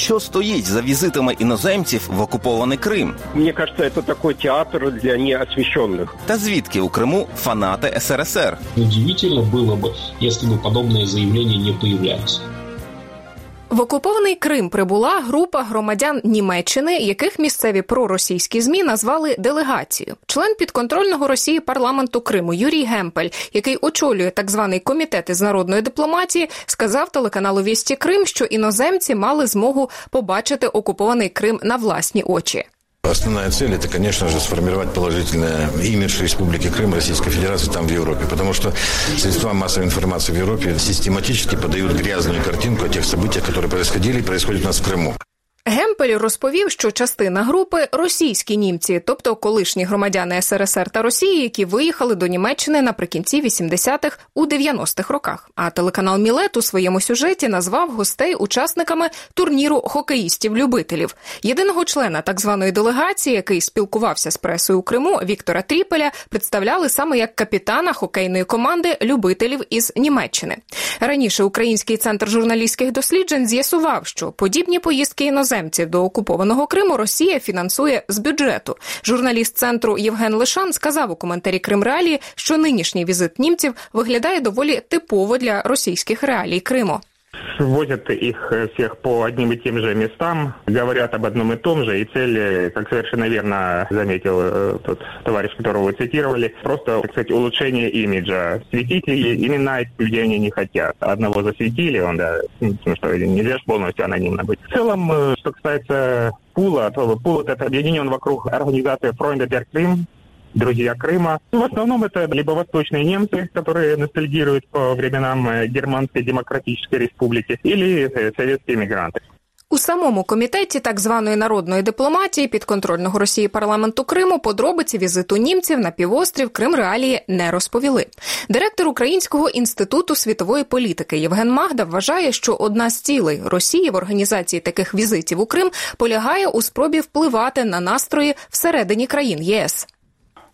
Що стоїть за візитами іноземців в окупований Крим? Мне кажется, это такой театр для неосвещенных. Та звідки у Криму фанати СРСР? Удивительно было бы, если бы подобные заявления не появлялись. В окупований Крим прибула група громадян Німеччини, яких місцеві проросійські змі назвали делегацією. Член підконтрольного Росії парламенту Криму Юрій Гемпель, який очолює так званий комітет із народної дипломатії, сказав телеканалу Вісті Крим, що іноземці мали змогу побачити окупований Крим на власні очі. Основная цель – это, конечно же, сформировать положительный имидж Республики Крым, Российской Федерации там, в Европе. Потому что средства массовой информации в Европе систематически подают грязную картинку о тех событиях, которые происходили и происходят у нас в Крыму. Гемпель розповів, що частина групи російські німці, тобто колишні громадяни СРСР та Росії, які виїхали до Німеччини наприкінці 80-х у 90-х роках. А телеканал Мілет у своєму сюжеті назвав гостей учасниками турніру хокеїстів-любителів. Єдиного члена так званої делегації, який спілкувався з пресою у Криму, Віктора Тріпеля, представляли саме як капітана хокейної команди любителів із Німеччини. Раніше Український центр журналістських досліджень з'ясував, що подібні поїздки іноземців до окупованого Криму Росія фінансує з бюджету. Журналіст центру Євген Лишан сказав у коментарі Крим Реалії, що нинішній візит німців виглядає доволі типово для російських реалій Криму. Возят их э, всех по одним и тем же местам, говорят об одном и том же, и цель, как совершенно верно заметил э, тот товарищ, которого вы цитировали, просто, так сказать, улучшение имиджа. Светить имена этих людей они не хотят. Одного засветили, он, да, что нельзя же полностью анонимно быть. В целом, э, что касается пула, то пул этот объединен вокруг организации Freunde der Крым, друзья Крыма. Ну, в основном это либо восточные немцы, которые ностальгируют по временам э, Германской Демократической Республики, или э, советские мигранты. У самому комітеті так званої народної дипломатії підконтрольного Росії парламенту Криму подробиці візиту німців на півострів Крим Реалії не розповіли. Директор Українського інституту світової політики Євген Магда вважає, що одна з цілей Росії в організації таких візитів у Крим полягає у спробі впливати на настрої всередині країн ЄС.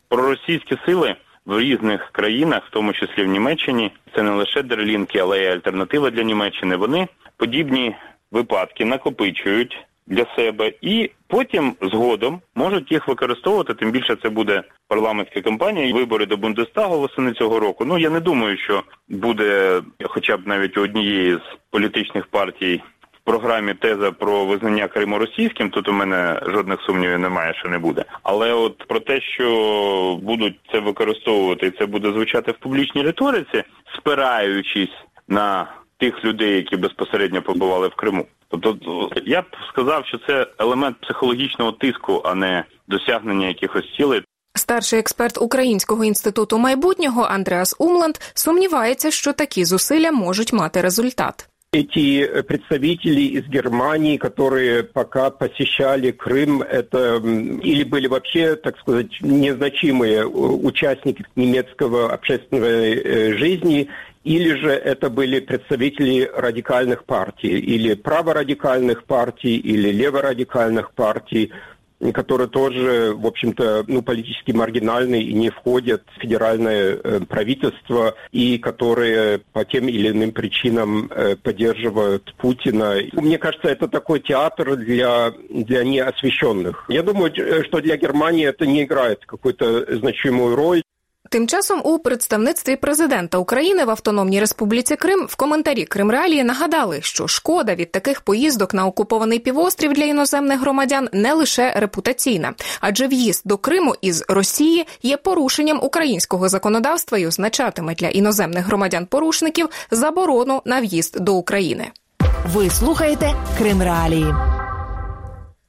Проросійські сили в різних країнах, в тому числі в Німеччині, це не лише дерлінки, але й альтернатива для Німеччини. Вони подібні випадки накопичують для себе і потім згодом можуть їх використовувати. Тим більше це буде парламентська кампанія, вибори до Бундестагу восени цього року. Ну я не думаю, що буде, хоча б навіть у однієї з політичних партій. Програмі теза про визнання Криму російським, тут у мене жодних сумнівів немає, що не буде. Але от про те, що будуть це використовувати, і це буде звучати в публічній риториці, спираючись на тих людей, які безпосередньо побували в Криму. Тобто я б сказав, що це елемент психологічного тиску, а не досягнення якихось цілей. Старший експерт Українського інституту майбутнього Андреас Умланд сумнівається, що такі зусилля можуть мати результат. Эти представители из Германии, которые пока посещали Крым, это или были вообще, так сказать, незначимые э, участники немецкого общественной э, жизни, или же это были представители радикальных партий, или праворадикальных партий, или леворадикальных партий, которые тоже, в общем-то, ну, политически маргинальные и не входят в федеральное э, правительство, и которые по тем или иным причинам э, поддерживают Путина. Мне кажется, это такой театр для, для неосвещенных. Я думаю, э, что для Германии это не играет какую-то значимую роль. Тим часом у представництві президента України в Автономній Республіці Крим в коментарі Кримреалії нагадали, що шкода від таких поїздок на окупований півострів для іноземних громадян не лише репутаційна, адже в'їзд до Криму із Росії є порушенням українського законодавства і означатиме для іноземних громадян-порушників заборону на в'їзд до України. Ви слухаєте Крим Реалії.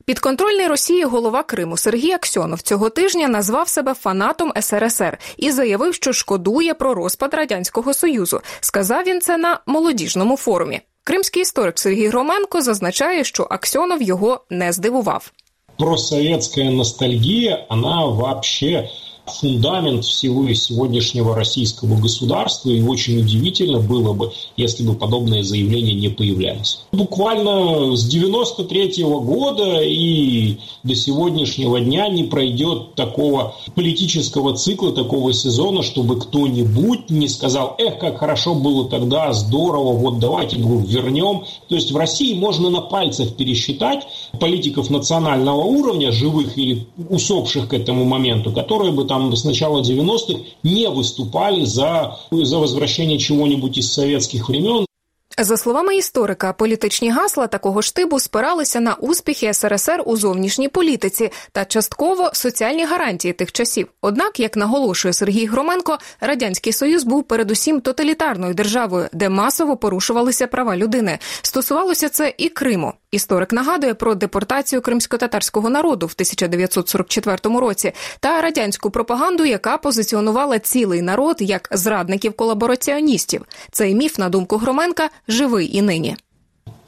Підконтрольний Росії голова Криму Сергій Аксьонов цього тижня назвав себе фанатом СРСР і заявив, що шкодує про розпад радянського союзу. Сказав він це на молодіжному форумі. Кримський історик Сергій Громенко зазначає, що Аксьонов його не здивував. Просоветская ностальгия, она вообще фундамент всего сегодняшнего российского государства, и очень удивительно было бы, если бы подобные заявления не появлялись. Буквально с 93 -го года и до сегодняшнего дня не пройдет такого политического цикла, такого сезона, чтобы кто-нибудь не сказал, эх, как хорошо было тогда, здорово, вот давайте вернем. То есть в России можно на пальцах пересчитать политиков национального уровня, живых или усопших к этому моменту, которые бы там с начала 90-х не выступали за, за возвращение чего-нибудь из советских времен. За словами історика, політичні гасла такого штибу спиралися на успіхи СРСР у зовнішній політиці та частково соціальні гарантії тих часів. Однак, як наголошує Сергій Громенко, радянський союз був передусім тоталітарною державою, де масово порушувалися права людини. Стосувалося це і Криму. Історик нагадує про депортацію кримсько-татарського народу в 1944 році та радянську пропаганду, яка позиціонувала цілий народ як зрадників колабораціоністів. Цей міф, на думку Громенка, живий і нині.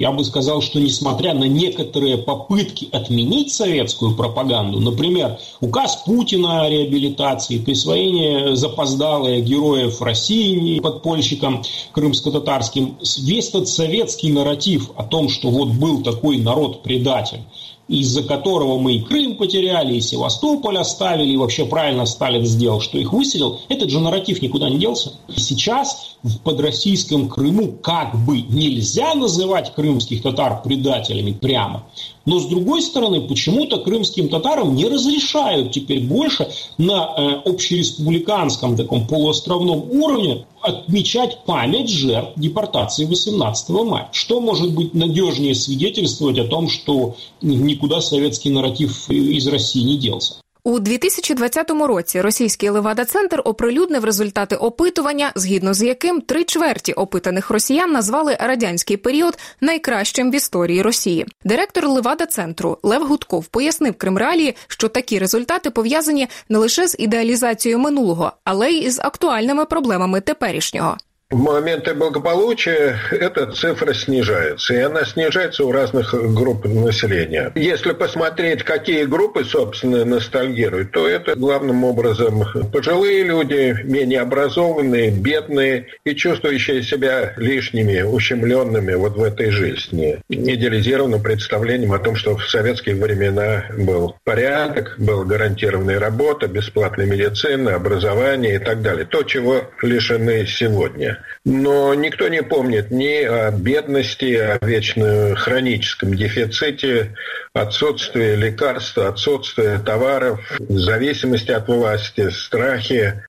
Я бы сказал, что несмотря на некоторые попытки отменить советскую пропаганду, например, указ Путина о реабилитации, присвоение запоздалое героев России подпольщикам крымско-татарским, весь этот советский нарратив о том, что вот был такой народ-предатель, из-за которого мы и Крым потеряли, и Севастополь оставили, и вообще правильно Сталин сделал, что их выселил, этот же нарратив никуда не делся. И сейчас в подроссийском Крыму как бы нельзя называть крымских татар предателями прямо, но с другой стороны, почему-то крымским татарам не разрешают теперь больше на э, общереспубликанском таком полуостровном уровне отмечать память жертв депортации 18 мая. Что может быть надежнее свидетельствовать о том, что никуда советский нарратив из России не делся? У 2020 році російський Левада-центр оприлюднив результати опитування, згідно з яким три чверті опитаних росіян назвали радянський період найкращим в історії Росії. Директор Левада-центру Лев Гудков пояснив Кримреалії, що такі результати пов'язані не лише з ідеалізацією минулого, але й із актуальними проблемами теперішнього. В моменты благополучия эта цифра снижается, и она снижается у разных групп населения. Если посмотреть, какие группы, собственно, ностальгируют, то это главным образом пожилые люди, менее образованные, бедные и чувствующие себя лишними, ущемленными вот в этой жизни. Идеализированным представлением о том, что в советские времена был порядок, была гарантированная работа, бесплатная медицина, образование и так далее. То, чего лишены сегодня. Но никто не помнит ни о бедности, о вечно хроническом дефиците, отсутствии лекарств, отсутствии товаров, зависимости от власти, страхе.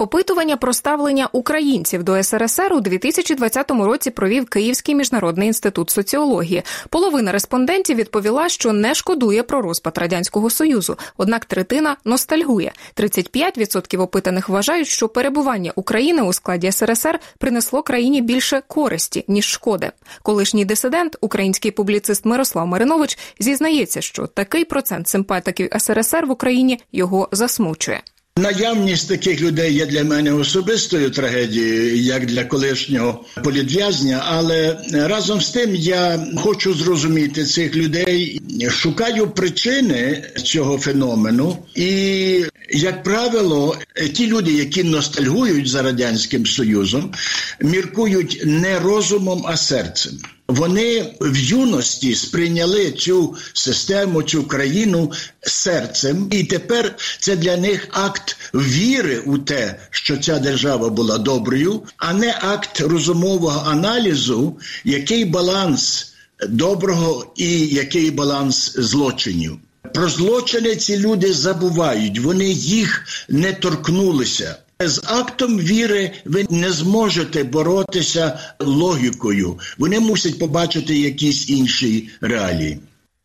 Опитування про ставлення українців до СРСР у 2020 році провів Київський міжнародний інститут соціології. Половина респондентів відповіла, що не шкодує про розпад радянського союзу. Однак третина ностальгує. 35% опитаних вважають, що перебування України у складі СРСР принесло країні більше користі ніж шкоди. Колишній дисидент, український публіцист Мирослав Маринович, зізнається, що такий процент симпатиків СРСР в Україні його засмучує. Наявність таких людей є для мене особистою трагедією, як для колишнього політв'язня. Але разом з тим я хочу зрозуміти цих людей, шукаю причини цього феномену, і як правило, ті люди, які ностальгують за радянським союзом, міркують не розумом, а серцем. Вони в юності сприйняли цю систему, цю країну серцем, і тепер це для них акт віри у те, що ця держава була доброю, а не акт розумового аналізу, який баланс доброго і який баланс злочинів. Про злочини ці люди забувають, вони їх не торкнулися. З актом віри ви не зможете боротися логікою. Вони мусять побачити якісь інші реалії.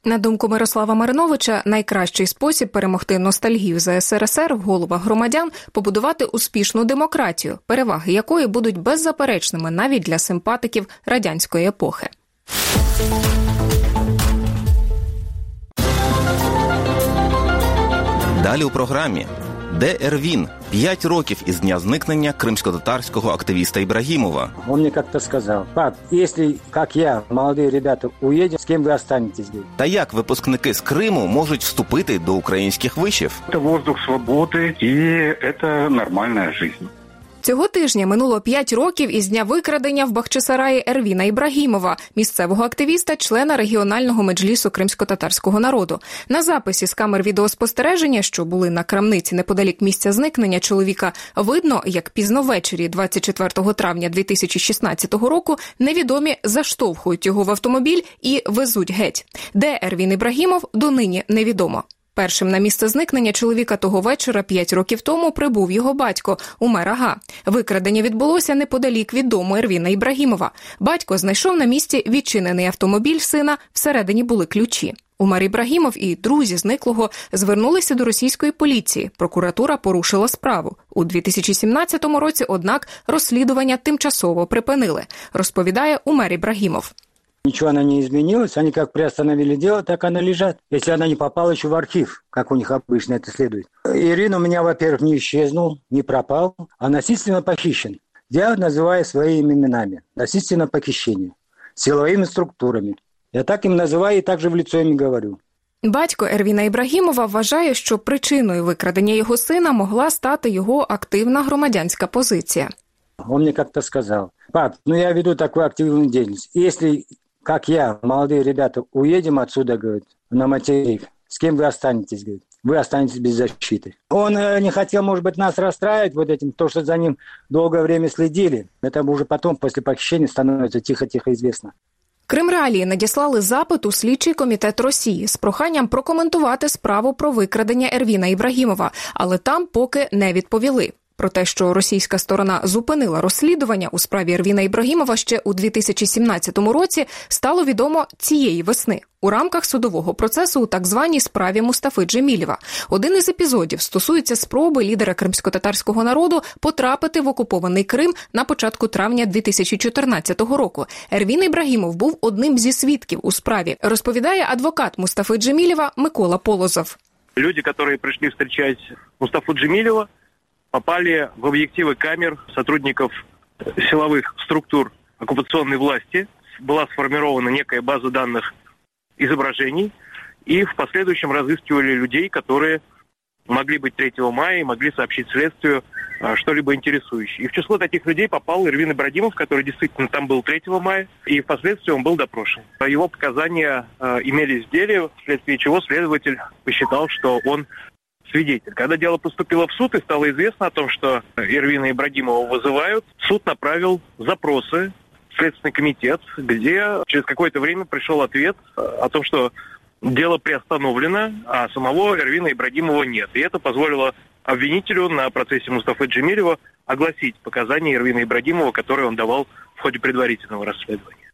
На думку Мирослава Мариновича, найкращий спосіб перемогти ностальгію за СРСР в головах громадян побудувати успішну демократію, переваги якої будуть беззаперечними навіть для симпатиків радянської епохи. Далі у програмі де Ервін П'ять років із дня зникнення кримсько-татарського активіста Ібрагімова. Он мне как-то сказал, пап, если, как я, молодые ребята, уедем, с кем вы останетесь? Та як випускники з Криму можуть вступити до українських вишів? Это воздух свободы, и это нормальная жизнь. Цього тижня минуло п'ять років із дня викрадення в Бахчисараї Ервіна Ібрагімова, місцевого активіста, члена регіонального меджлісу кримсько-татарського народу. На записі з камер відеоспостереження, що були на крамниці неподалік місця зникнення чоловіка, видно, як пізно ввечері, 24 травня 2016 року, невідомі заштовхують його в автомобіль і везуть геть. Де Ервін Ібрагімов, донині невідомо. Першим на місце зникнення чоловіка того вечора п'ять років тому прибув його батько Умер Ага. Викрадення відбулося неподалік від дому Ервіна Ібрагімова. Батько знайшов на місці відчинений автомобіль сина. Всередині були ключі. Умар Ібрагімов і друзі зниклого звернулися до російської поліції. Прокуратура порушила справу у 2017 році. Однак розслідування тимчасово припинили. Розповідає Умер Ібрагімов. Ничего она не изменилась, они как приостановили дело, так она лежат. Если она не попала еще в архив, как у них обычно это следует. Ирина у меня, во-первых, не исчезнул, не пропал, а насильственно похищен. Я называю своими именами. Насильственно похищение. Силовыми структурами. Я так им называю и также в лицо им говорю. Батько Ервіна Ібрагімова вважає, що причиною викрадення його сина могла стати його активна громадянська позиція. Он мне как-то сказал, пап, ну я веду такую активную деятельность. Если как я, молодые ребята, уедем отсюда, говорит, на материк, с кем вы останетесь, говорит, вы останетесь без защиты. Он э, не хотел, может быть, нас расстраивать вот этим, то, что за ним долгое время следили. Это уже потом, после похищения, становится тихо-тихо известно. Крим Реалії надіслали запит у слідчий комітет Росії з проханням прокоментувати справу про викрадення Ервіна Ібрагімова, але там поки не відповіли. Про те, що російська сторона зупинила розслідування у справі Ервіна Ібрагімова ще у 2017 році, стало відомо цієї весни у рамках судового процесу у так званій справі Мустафи Джемілєва. Один із епізодів стосується спроби лідера кримсько-татарського народу потрапити в окупований Крим на початку травня 2014 року. Ервін Ібрагімов був одним зі свідків у справі. Розповідає адвокат Мустафи Джемілєва Микола Полозов. Люди, які прийшли зустрічати Мустафу Джемілєва, попали в объективы камер сотрудников силовых структур оккупационной власти. Была сформирована некая база данных изображений, и в последующем разыскивали людей, которые могли быть 3 мая и могли сообщить следствию что-либо интересующее. И в число таких людей попал Ирвин Ибрагимов, который действительно там был 3 мая, и впоследствии он был допрошен. Его показания э, имелись в деле, вследствие чего следователь посчитал, что он свидетель. Когда дело поступило в суд и стало известно о том, что Ирвина Ибрагимова вызывают, суд направил запросы в Следственный комитет, где через какое-то время пришел ответ о том, что дело приостановлено, а самого Эрвина Ибрагимова нет. И это позволило обвинителю на процессе Мустафы Джемилева огласить показания Эрвина Ибрагимова, которые он давал в ходе предварительного расследования.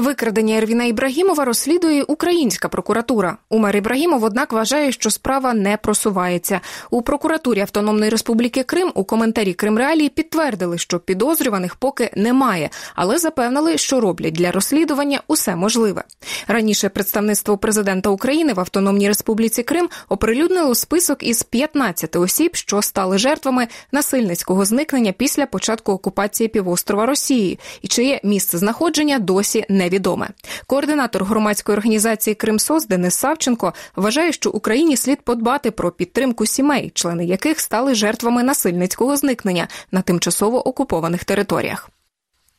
Викрадення Ервіна Ібрагімова розслідує українська прокуратура. Умер Ібрагімов, однак, вважає, що справа не просувається. У прокуратурі Автономної Республіки Крим у коментарі Кримреалії підтвердили, що підозрюваних поки немає, але запевнили, що роблять для розслідування усе можливе. Раніше представництво президента України в Автономній Республіці Крим оприлюднило список із 15 осіб, що стали жертвами насильницького зникнення після початку окупації півострова Росії, і чиє місце знаходження досі не невідоме. Координатор громадської організації Кримсос Денис Савченко вважає, що Україні слід подбати про підтримку сімей, члени яких стали жертвами насильницького зникнення на тимчасово окупованих територіях.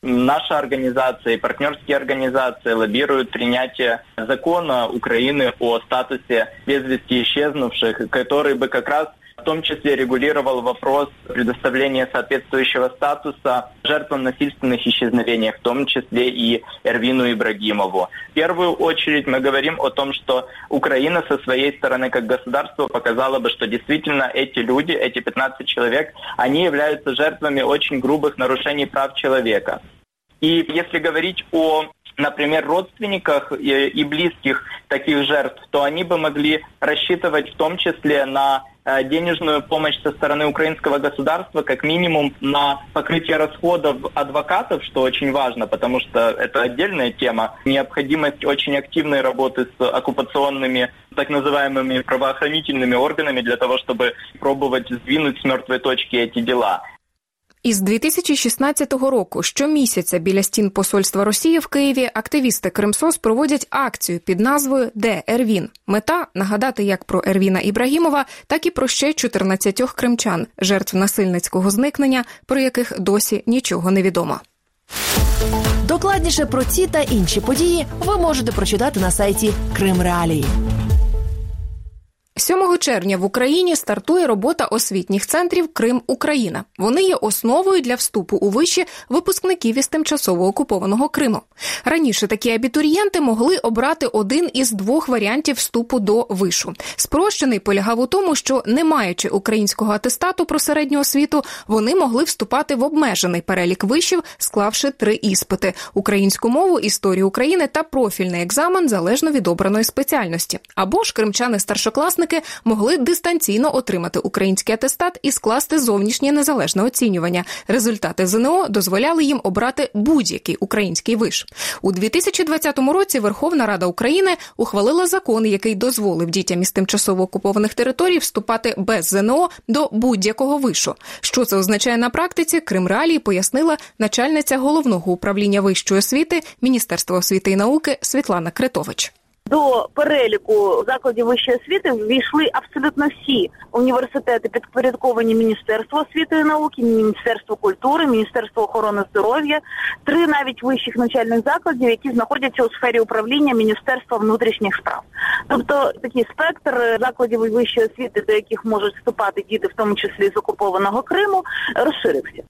Наша организация и партнерские организации лоббируют принятие закона Украины о статусе без вести исчезнувших, который бы как раз в том числе регулировал вопрос предоставления соответствующего статуса жертвам насильственных исчезновений, в том числе и Эрвину Ибрагимову. В первую очередь мы говорим о том, что Украина со своей стороны как государство показала бы, что действительно эти люди, эти 15 человек, они являются жертвами очень грубых нарушений прав человека. И если говорить о например, родственниках и близких таких жертв, то они бы могли рассчитывать в том числе на денежную помощь со стороны украинского государства как минимум на покрытие расходов адвокатов, что очень важно, потому что это отдельная тема. Необходимость очень активной работы с оккупационными так называемыми правоохранительными органами для того, чтобы пробовать сдвинуть с мертвой точки эти дела. Із 2016 року щомісяця біля стін посольства Росії в Києві активісти Кримсос проводять акцію під назвою Де Ервін. Мета нагадати як про Ервіна Ібрагімова, так і про ще 14 кримчан, жертв насильницького зникнення, про яких досі нічого не відомо. Докладніше про ці та інші події ви можете прочитати на сайті Крим Реалії. 7 червня в Україні стартує робота освітніх центрів Крим Україна. Вони є основою для вступу у виші випускників із тимчасово окупованого Криму. Раніше такі абітурієнти могли обрати один із двох варіантів вступу до вишу. Спрощений полягав у тому, що не маючи українського атестату про середню освіту, вони могли вступати в обмежений перелік вишів, склавши три іспити: українську мову, історію України та профільний екзамен залежно від обраної спеціальності. Або ж кримчани старшокласники школьники могли дистанційно отримати український атестат і скласти зовнішнє незалежне оцінювання. Результати ЗНО дозволяли їм обрати будь-який український виш у 2020 році. Верховна Рада України ухвалила закон, який дозволив дітям із тимчасово окупованих територій вступати без ЗНО до будь-якого вишу. Що це означає на практиці? Крим Реалії пояснила начальниця головного управління вищої освіти Міністерства освіти і науки Світлана Критович. До переліку закладів вищої освіти ввійшли абсолютно всі університети, підпорядковані Міністерству освіти і науки, Міністерство культури, Міністерство охорони здоров'я, три навіть вищих навчальних закладів, які знаходяться у сфері управління Міністерства внутрішніх справ. Тобто такий спектр закладів вищої освіти, до яких можуть вступати діти, в тому числі з окупованого Криму, розширився.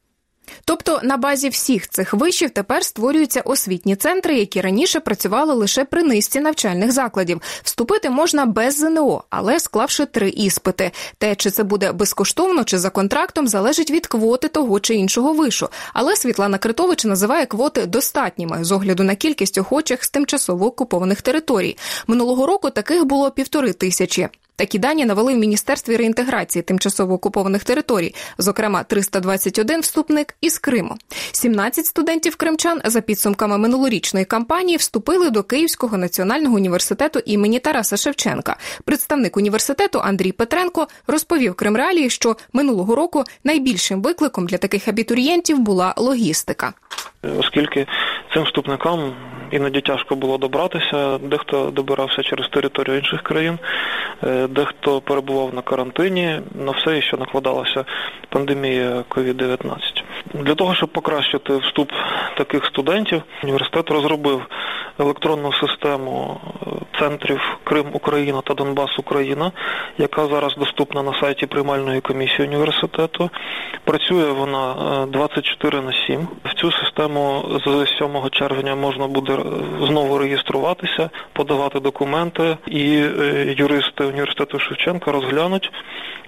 Тобто на базі всіх цих вишів тепер створюються освітні центри, які раніше працювали лише при низці навчальних закладів. Вступити можна без ЗНО, але склавши три іспити. Те, чи це буде безкоштовно, чи за контрактом, залежить від квоти того чи іншого вишу. Але Світлана Критович називає квоти достатніми з огляду на кількість охочих з тимчасово окупованих територій. Минулого року таких було півтори тисячі. Такі дані навели в міністерстві реінтеграції тимчасово окупованих територій, зокрема 321 вступник із Криму. 17 студентів кримчан за підсумками минулорічної кампанії вступили до Київського національного університету імені Тараса Шевченка. Представник університету Андрій Петренко розповів Кримреалії, що минулого року найбільшим викликом для таких абітурієнтів була логістика. Оскільки цим вступникам іноді тяжко було добратися, дехто добирався через територію інших країн, е, дехто перебував на карантині, на все, що накладалася пандемія COVID-19. Для того, щоб покращити вступ таких студентів, університет розробив електронну систему е, центрів Крим Україна та Донбас Україна, яка зараз доступна на сайті приймальної комісії університету. Працює вона 24 е, на 7. В цю систему з 7 червня можна буде знову реєструватися, подавати документи, і е, юристи університету Шевченка розглянуть,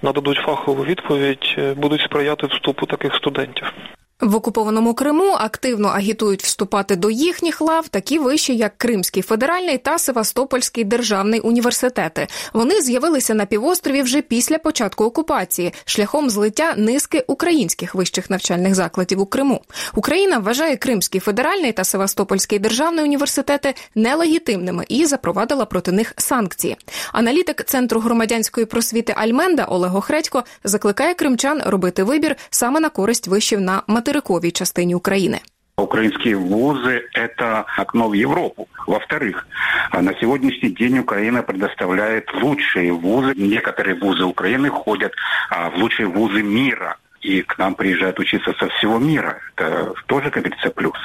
нададуть фахову відповідь, е, будуть сприяти вступу таких студентів. В окупованому Криму активно агітують вступати до їхніх лав такі виші, як Кримський федеральний та Севастопольський державний університети. Вони з'явилися на півострові вже після початку окупації, шляхом злиття низки українських вищих навчальних закладів у Криму. Україна вважає Кримський федеральний та Севастопольський державний університети нелегітимними і запровадила проти них санкції. Аналітик центру громадянської просвіти Альменда Олего Хредько закликає кримчан робити вибір саме на користь вишів на материковій материковій частині України. Украинские вузы – это окно в Европу. Во-вторых, на сегодняшний день Украина предоставляет лучшие вузы. Некоторые вузы Украины входят в лучшие вузы мира и к нам приезжают учиться со всего мира. Это тоже, как говорится, плюс.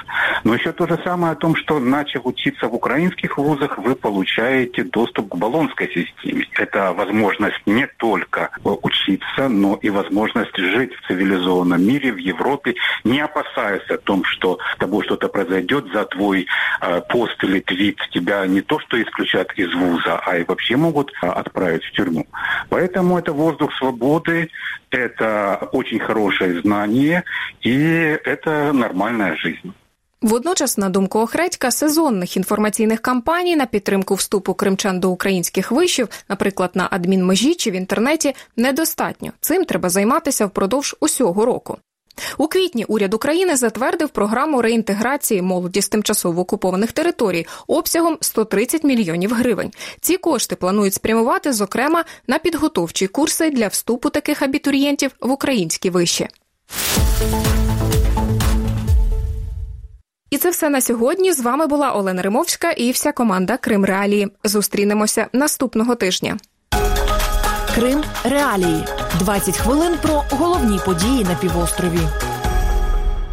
Но еще то же самое о том, что начав учиться в украинских вузах, вы получаете доступ к баллонской системе. Это возможность не только учиться, но и возможность жить в цивилизованном мире, в Европе, не опасаясь о том, что тобой что-то произойдет за твой э, пост или твит. Тебя не то что исключат из вуза, а и вообще могут э, отправить в тюрьму. Поэтому это воздух свободы, это очень хорошее знание, и это нормальная жизнь. Водночас, на думку Охредька, сезонних інформаційних кампаній на підтримку вступу кримчан до українських вишів, наприклад, на адмінмежі чи в інтернеті, недостатньо. Цим треба займатися впродовж усього року. У квітні уряд України затвердив програму реінтеграції молоді з тимчасово окупованих територій обсягом 130 мільйонів гривень. Ці кошти планують спрямувати, зокрема, на підготовчі курси для вступу таких абітурієнтів в українські виші. І це все на сьогодні. З вами була Олена Римовська і вся команда Крим Реалії. Зустрінемося наступного тижня. Крим Реалії 20 хвилин про головні події на півострові.